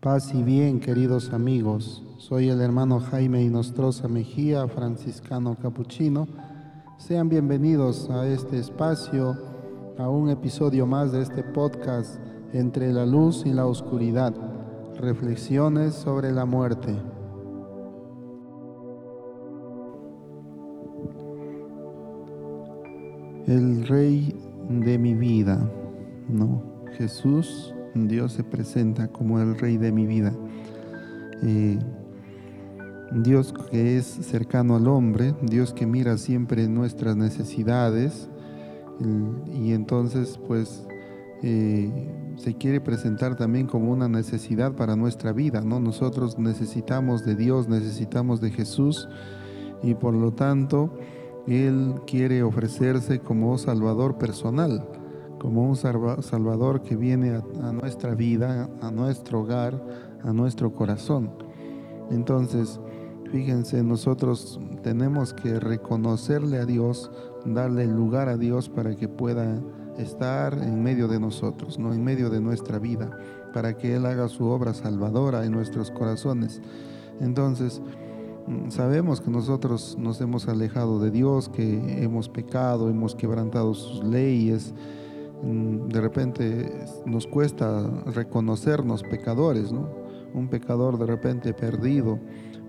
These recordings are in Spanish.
Paz y bien, queridos amigos. Soy el hermano Jaime Inostroza Mejía, franciscano capuchino. Sean bienvenidos a este espacio, a un episodio más de este podcast Entre la luz y la oscuridad. Reflexiones sobre la muerte. El rey de mi vida, ¿no? Jesús Dios se presenta como el rey de mi vida. Eh, Dios que es cercano al hombre, Dios que mira siempre nuestras necesidades y entonces pues eh, se quiere presentar también como una necesidad para nuestra vida, ¿no? Nosotros necesitamos de Dios, necesitamos de Jesús y por lo tanto Él quiere ofrecerse como Salvador personal como un Salvador que viene a, nuestra vida, a nuestro hogar, a nuestro corazón. Entonces, fíjense, nosotros tenemos que reconocerle a Dios, darle lugar a Dios para que pueda estar en medio de nosotros, no en medio de nuestra vida, para que Él haga su obra salvadora en nuestros corazones. Entonces, mm, sabemos que nosotros nos hemos alejado de Dios, que hemos pecado, hemos quebrantado sus leyes, de repente nos cuesta reconocernos pecadores, ¿no? Un pecador de repente perdido,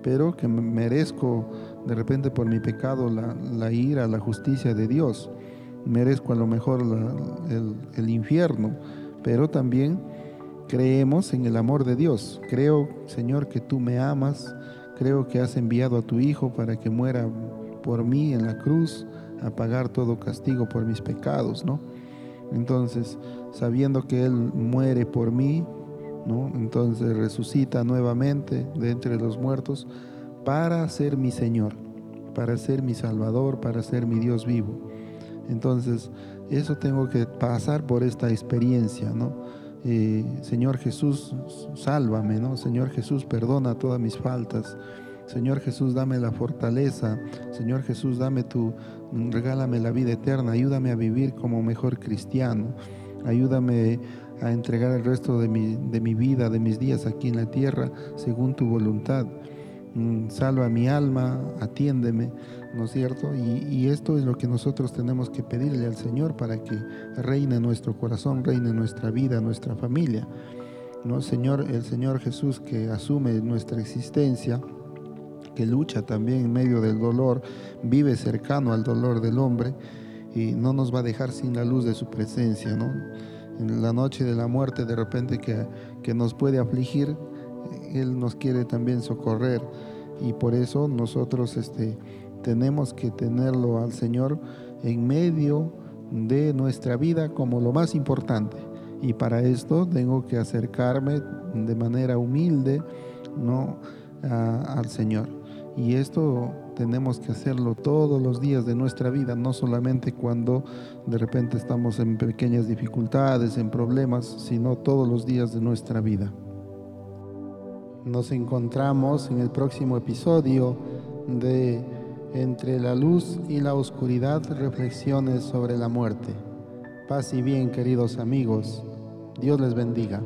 pero que merezco de repente por mi pecado la, ira, la justicia de Dios. Merezco a lo mejor el, el infierno, pero también creemos en el amor de Dios. Creo, Señor, que tú me amas. Creo que has enviado a tu Hijo para que muera por mí en la cruz, a pagar todo castigo por mis pecados, ¿no? Entonces, sabiendo que Él muere por mí, ¿no? entonces resucita nuevamente de entre los muertos para ser mi Señor, para ser mi Salvador, para ser mi Dios vivo. Entonces, eso tengo que pasar por esta experiencia, ¿no? Eh, Señor Jesús, sálvame, ¿no? Señor Jesús, perdona todas mis faltas. Señor Jesús, dame la fortaleza. Señor Jesús, dame tu, regálame la vida eterna. Ayúdame a vivir como mejor cristiano. Ayúdame a entregar el resto de mi, de mi vida, de mis días aquí en la tierra, según tu voluntad. Mm, salva mi alma, atiéndeme, ¿no es cierto? Y, esto es lo que nosotros tenemos que pedirle al Señor para que reine nuestro corazón, reine nuestra vida, nuestra familia. ¿no? Señor, el Señor Jesús que asume nuestra existencia, que lucha también en medio del dolor, vive cercano al dolor del hombre y no nos va a dejar sin la luz de su presencia, ¿no? En la noche de la muerte de repente que, que nos puede afligir, Él nos quiere también socorrer y por eso nosotros este, tenemos que tenerlo al Señor en medio de nuestra vida como lo más importante. Y para esto tengo que acercarme de manera humilde ¿no? al Señor. Y esto tenemos que hacerlo todos los días de nuestra vida, no solamente cuando de repente estamos en pequeñas dificultades, en problemas, sino todos los días de nuestra vida. Nos encontramos en el próximo episodio de Entre la luz y la oscuridad, reflexiones sobre la muerte. Paz y bien, queridos amigos. Dios les bendiga.